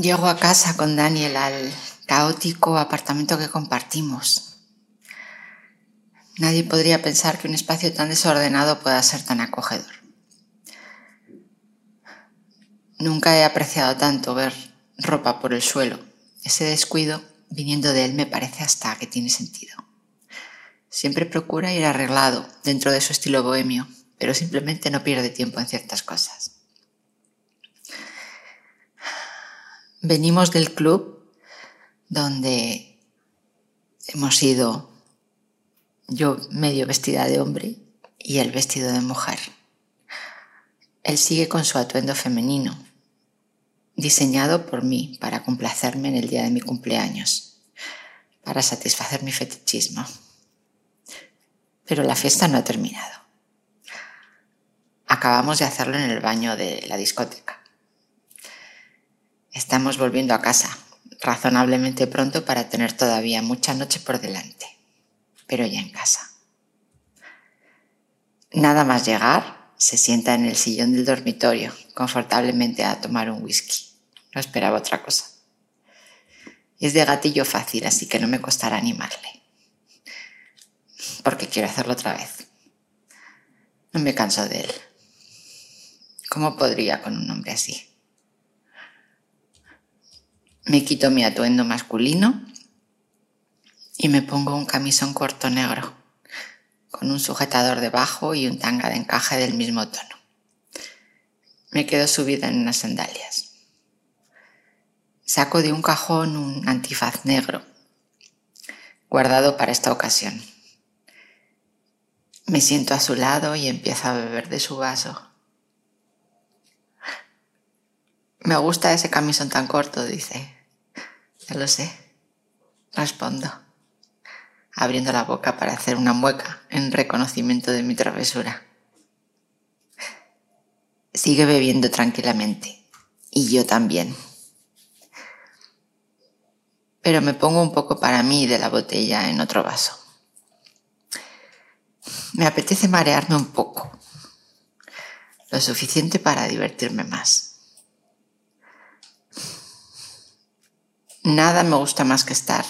Llego a casa con Daniel al caótico apartamento que compartimos. Nadie podría pensar que un espacio tan desordenado pueda ser tan acogedor. Nunca he apreciado tanto ver ropa por el suelo. Ese descuido, viniendo de él, me parece hasta que tiene sentido. Siempre procura ir arreglado dentro de su estilo bohemio, pero simplemente no pierde tiempo en ciertas cosas. Venimos del club donde hemos ido yo medio vestida de hombre y él vestido de mujer. Él sigue con su atuendo femenino, diseñado por mí para complacerme en el día de mi cumpleaños, para satisfacer mi fetichismo. Pero la fiesta no ha terminado. Acabamos de hacerlo en el baño de la discoteca. Estamos volviendo a casa razonablemente pronto para tener todavía mucha noche por delante, pero ya en casa. Nada más llegar, se sienta en el sillón del dormitorio, confortablemente a tomar un whisky. No esperaba otra cosa. Es de gatillo fácil, así que no me costará animarle. Porque quiero hacerlo otra vez. No me canso de él. ¿Cómo podría con un hombre así? Me quito mi atuendo masculino y me pongo un camisón corto negro con un sujetador debajo y un tanga de encaje del mismo tono. Me quedo subida en unas sandalias. Saco de un cajón un antifaz negro, guardado para esta ocasión. Me siento a su lado y empiezo a beber de su vaso. Me gusta ese camisón tan corto, dice. Ya lo sé. Respondo, abriendo la boca para hacer una mueca en reconocimiento de mi travesura. Sigue bebiendo tranquilamente. Y yo también. Pero me pongo un poco para mí de la botella en otro vaso. Me apetece marearme un poco. Lo suficiente para divertirme más. Nada me gusta más que estar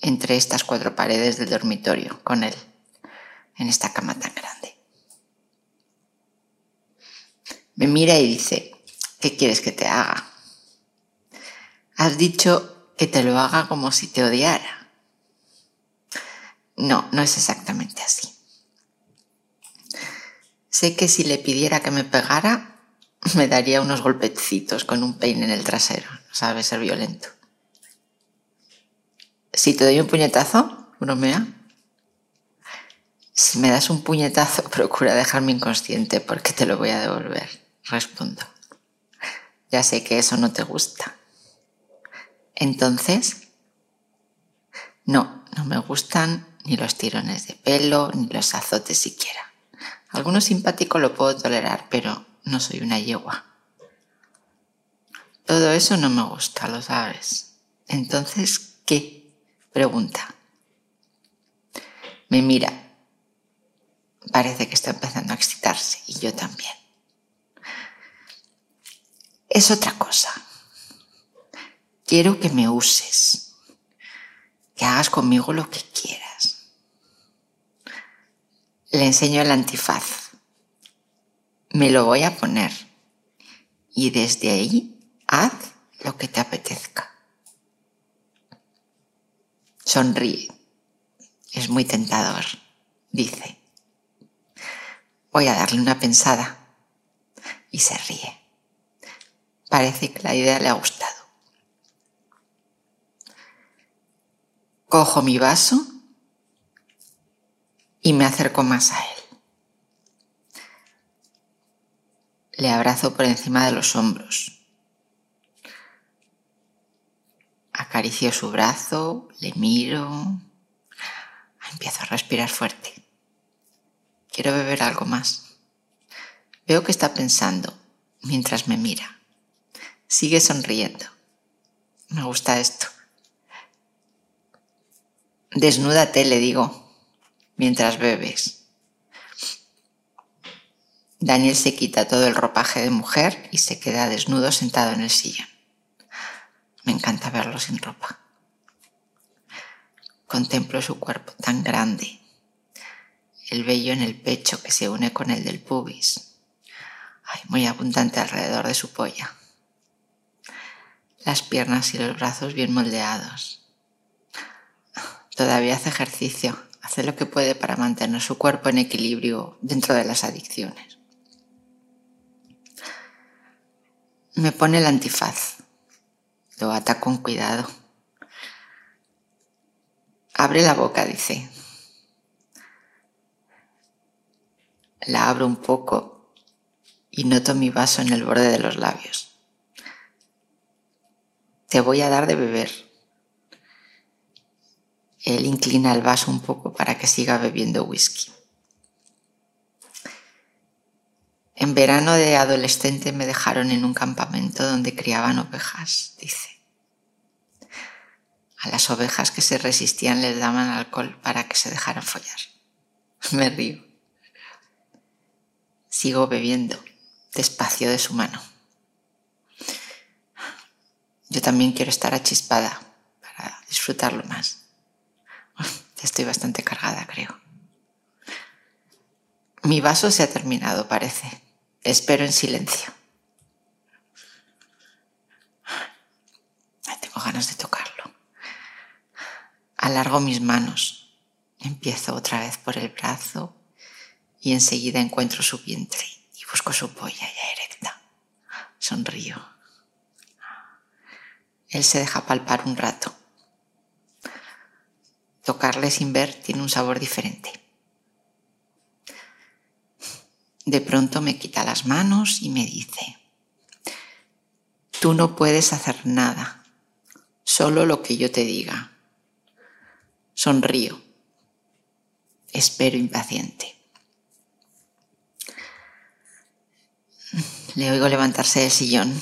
entre estas cuatro paredes del dormitorio con él, en esta cama tan grande. Me mira y dice, ¿qué quieres que te haga? Has dicho que te lo haga como si te odiara. No, no es exactamente así. Sé que si le pidiera que me pegara, me daría unos golpecitos con un peine en el trasero. Sabe ser violento. Si te doy un puñetazo, bromea. Si me das un puñetazo, procura dejarme inconsciente porque te lo voy a devolver. Respondo. Ya sé que eso no te gusta. Entonces, no, no me gustan ni los tirones de pelo, ni los azotes siquiera. Alguno simpático lo puedo tolerar, pero no soy una yegua. Todo eso no me gusta, lo sabes. Entonces, ¿qué? Pregunta. Me mira. Parece que está empezando a excitarse y yo también. Es otra cosa. Quiero que me uses, que hagas conmigo lo que quieras. Le enseño el antifaz. Me lo voy a poner y desde ahí haz lo que te apetezca. Sonríe. Es muy tentador, dice. Voy a darle una pensada. Y se ríe. Parece que la idea le ha gustado. Cojo mi vaso y me acerco más a él. Le abrazo por encima de los hombros Acaricio su brazo, le miro, empiezo a respirar fuerte. Quiero beber algo más. Veo que está pensando mientras me mira. Sigue sonriendo. Me gusta esto. Desnúdate, le digo, mientras bebes. Daniel se quita todo el ropaje de mujer y se queda desnudo sentado en el sillón. Me encanta verlo sin ropa. Contemplo su cuerpo tan grande, el vello en el pecho que se une con el del pubis, Ay, muy abundante alrededor de su polla. Las piernas y los brazos bien moldeados. Todavía hace ejercicio, hace lo que puede para mantener su cuerpo en equilibrio dentro de las adicciones. Me pone el antifaz. Lo ata con cuidado. Abre la boca, dice. La abro un poco y noto mi vaso en el borde de los labios. Te voy a dar de beber. Él inclina el vaso un poco para que siga bebiendo whisky. En verano de adolescente me dejaron en un campamento donde criaban ovejas, dice. A las ovejas que se resistían les daban alcohol para que se dejaran follar. Me río. Sigo bebiendo despacio de su mano. Yo también quiero estar achispada para disfrutarlo más. Estoy bastante cargada, creo. Mi vaso se ha terminado, parece. Espero en silencio. Tengo ganas de tocarlo. Alargo mis manos. Empiezo otra vez por el brazo y enseguida encuentro su vientre y busco su polla ya erecta. Sonrío. Él se deja palpar un rato. Tocarle sin ver tiene un sabor diferente. De pronto me quita las manos y me dice, tú no puedes hacer nada, solo lo que yo te diga. Sonrío. Espero impaciente. Le oigo levantarse del sillón.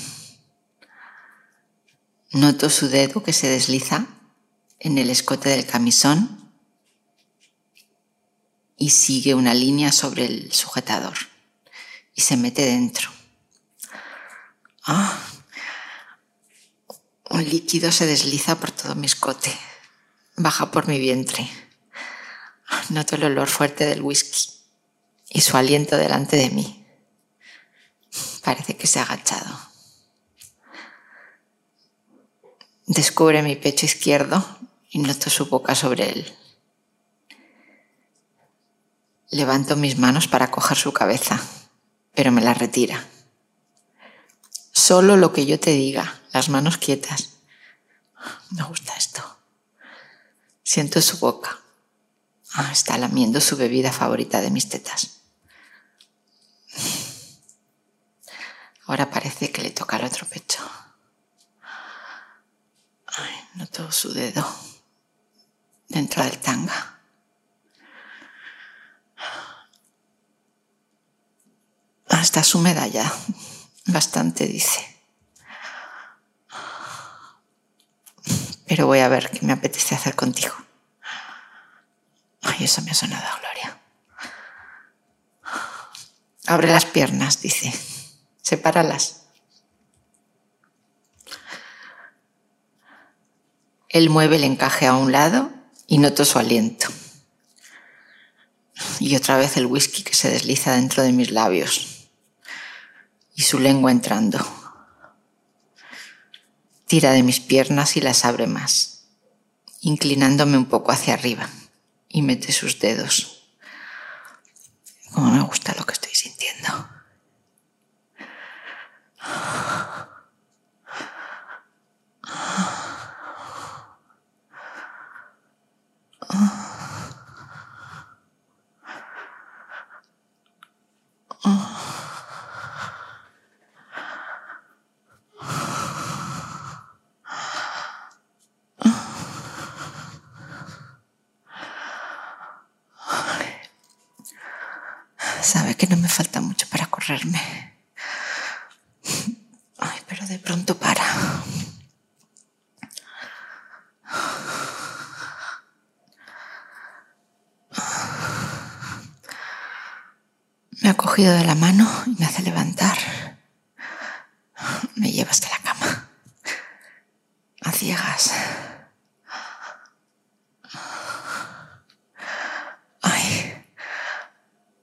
Noto su dedo que se desliza en el escote del camisón y sigue una línea sobre el sujetador y se mete dentro. Ah, un líquido se desliza por todo mi escote, baja por mi vientre. Noto el olor fuerte del whisky y su aliento delante de mí. Parece que se ha agachado. Descubre mi pecho izquierdo y noto su boca sobre él. Levanto mis manos para coger su cabeza, pero me las retira. Solo lo que yo te diga, las manos quietas. Me gusta esto. Siento su boca. Ah, está lamiendo su bebida favorita de mis tetas. Ahora parece que le toca el otro pecho. Ay, noto su dedo dentro del tanga. Hasta su medalla. Bastante, dice. Pero voy a ver qué me apetece hacer contigo. Ay, eso me ha sonado gloria. Abre las piernas, dice. Sepáralas. Él mueve el encaje a un lado y noto su aliento. Y otra vez el whisky que se desliza dentro de mis labios. Y su lengua entrando. Tira de mis piernas y las abre más, inclinándome un poco hacia arriba. Y mete sus dedos. Como me gusta lo que estoy sintiendo. Sabe que no me falta mucho para correrme. Ay, pero de pronto para. Me ha cogido de la mano y me hace levantar. Me lleva hasta la cama. ciegas. Ay,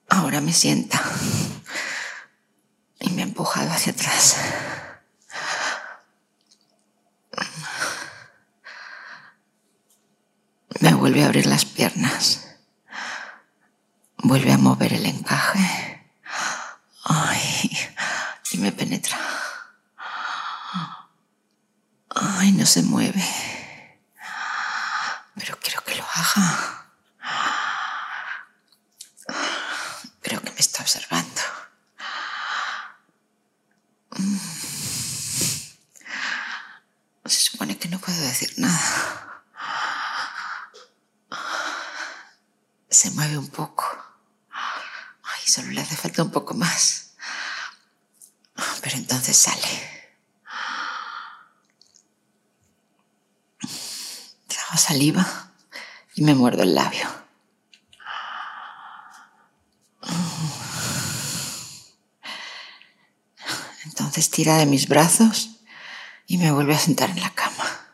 ahora me sienta y me ha empujado hacia atrás. Me vuelve a abrir las piernas. Vuelve a mover el encaje. Ay, y me penetra. Ay, no se mueve. Pero quiero que lo haga. Creo que me está observando. Mm. Se supone que no puedo decir nada. Se mueve un poco. Ay, solo le hace falta un poco más. Pero entonces sale. saliva y me muerdo el labio. Entonces tira de mis brazos y me vuelve a sentar en la cama.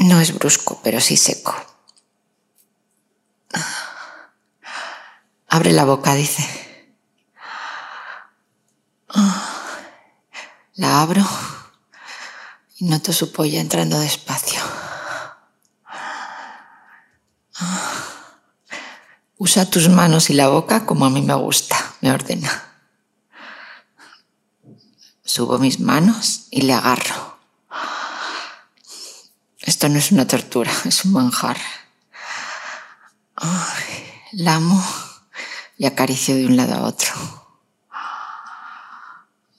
No es brusco, pero sí seco. Abre la boca, dice. La abro y noto su polla entrando despacio. Usa tus manos y la boca como a mí me gusta, me ordena. Subo mis manos y le agarro. Esto no es una tortura, es un manjar. la amo y acaricio de un lado a otro.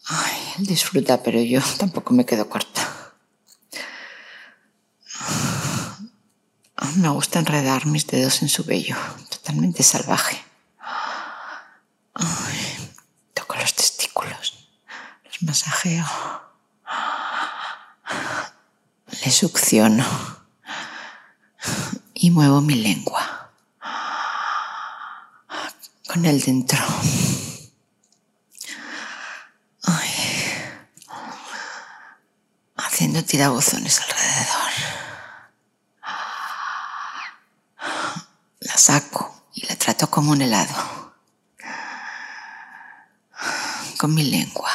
Ay, él disfruta, pero yo tampoco me quedo corta. Me gusta enredar mis dedos en su vello, totalmente salvaje. toco los testículos, los masajeo, le succiono y muevo mi lengua con el dentro. haciendo tirabuzones alrededor. saco y la trato como un helado. Con mi lengua.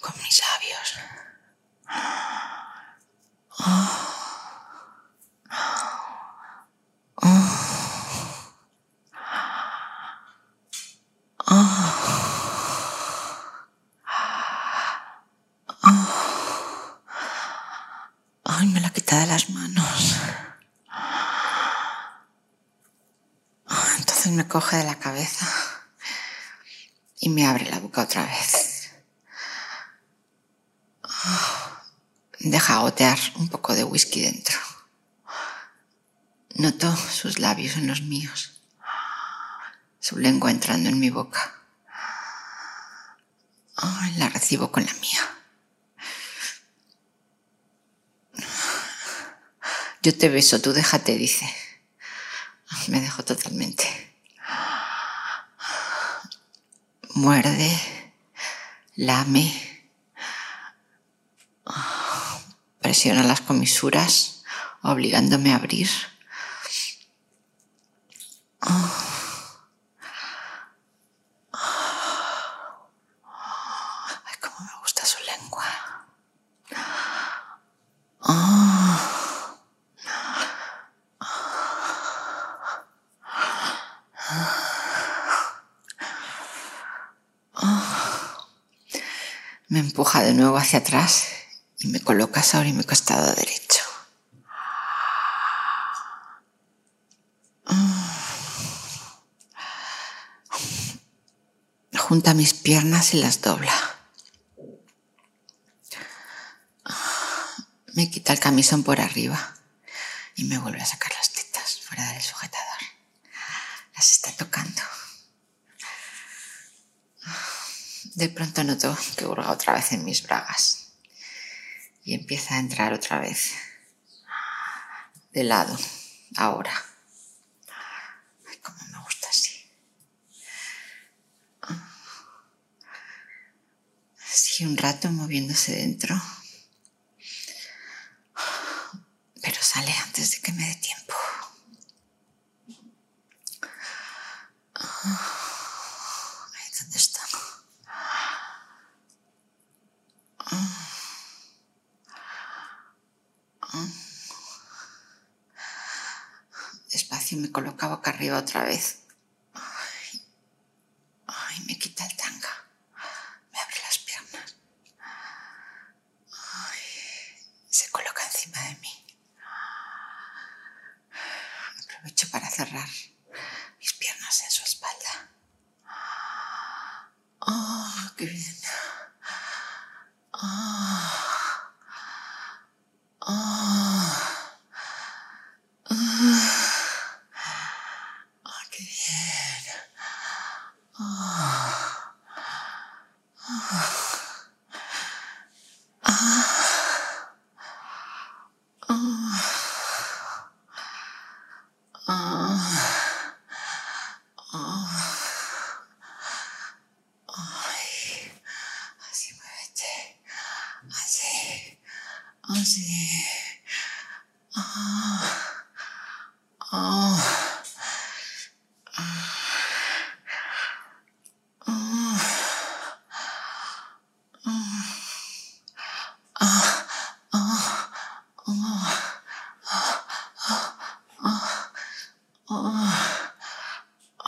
Con mis labios. de las manos. Entonces me coge de la cabeza y me abre la boca otra vez. Deja gotear un poco de whisky dentro. Noto sus labios en los míos, su lengua entrando en mi boca. la recibo con la mía. Yo te beso, tú déjate, dice. Me dejo totalmente. Muerde, lame, presiona las comisuras, obligándome a abrir. Me empuja de nuevo hacia atrás y me coloca sobre mi costado derecho. Junta mis piernas y las dobla. Me quita el camisón por arriba y me vuelve a sacar las tetas fuera del sujetador. Las está tocando. De pronto noto que hurga otra vez en mis bragas y empieza a entrar otra vez de lado, ahora. Ay, cómo me gusta así. y un rato moviéndose dentro. Pero sale antes de que me dé tiempo. Ahí dónde está. Despacio me colocaba acá arriba otra vez. Ay, me quita el tanga. Me abre las piernas. Ay, se coloca encima de mí. Aprovecho para cerrar mis piernas en su espalda. Oh, qué bien. Oh. Oh. Oh, qué bien. Ay, así muévete. Así. Así. Ah. Ah.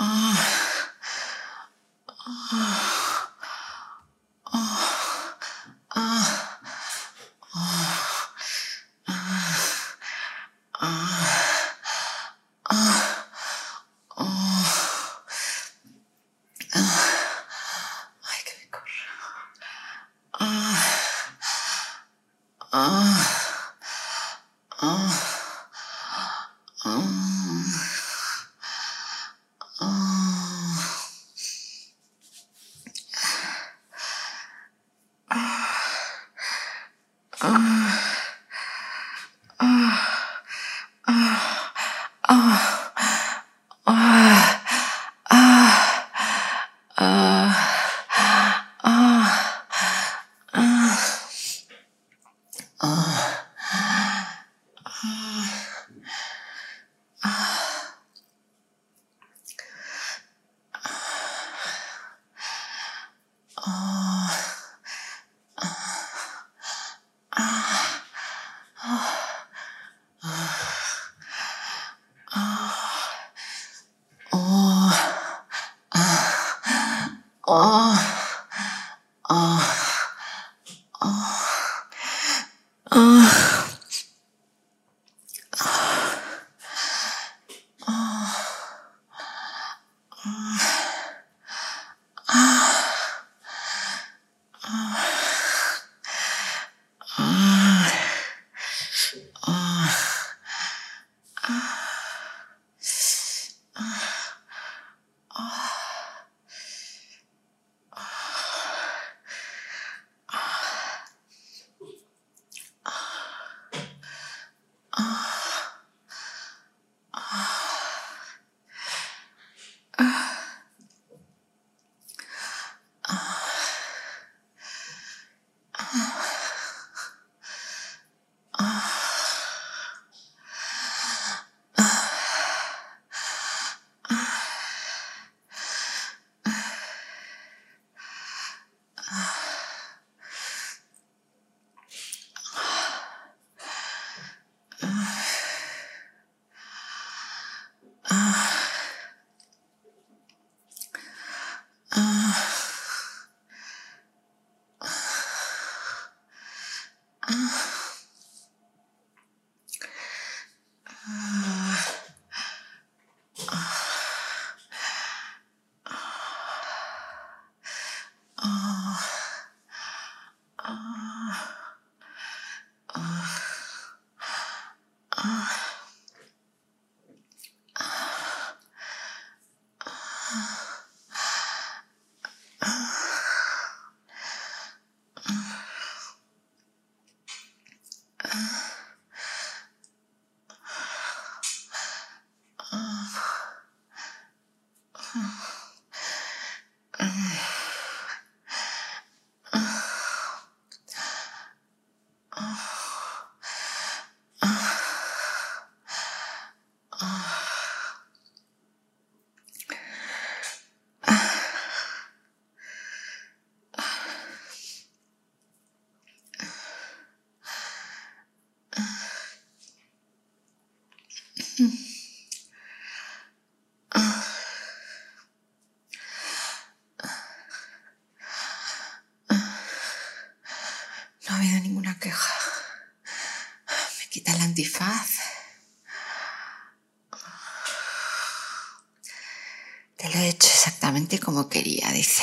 Ay, Oh. 啊。Hecho exactamente como quería, dice.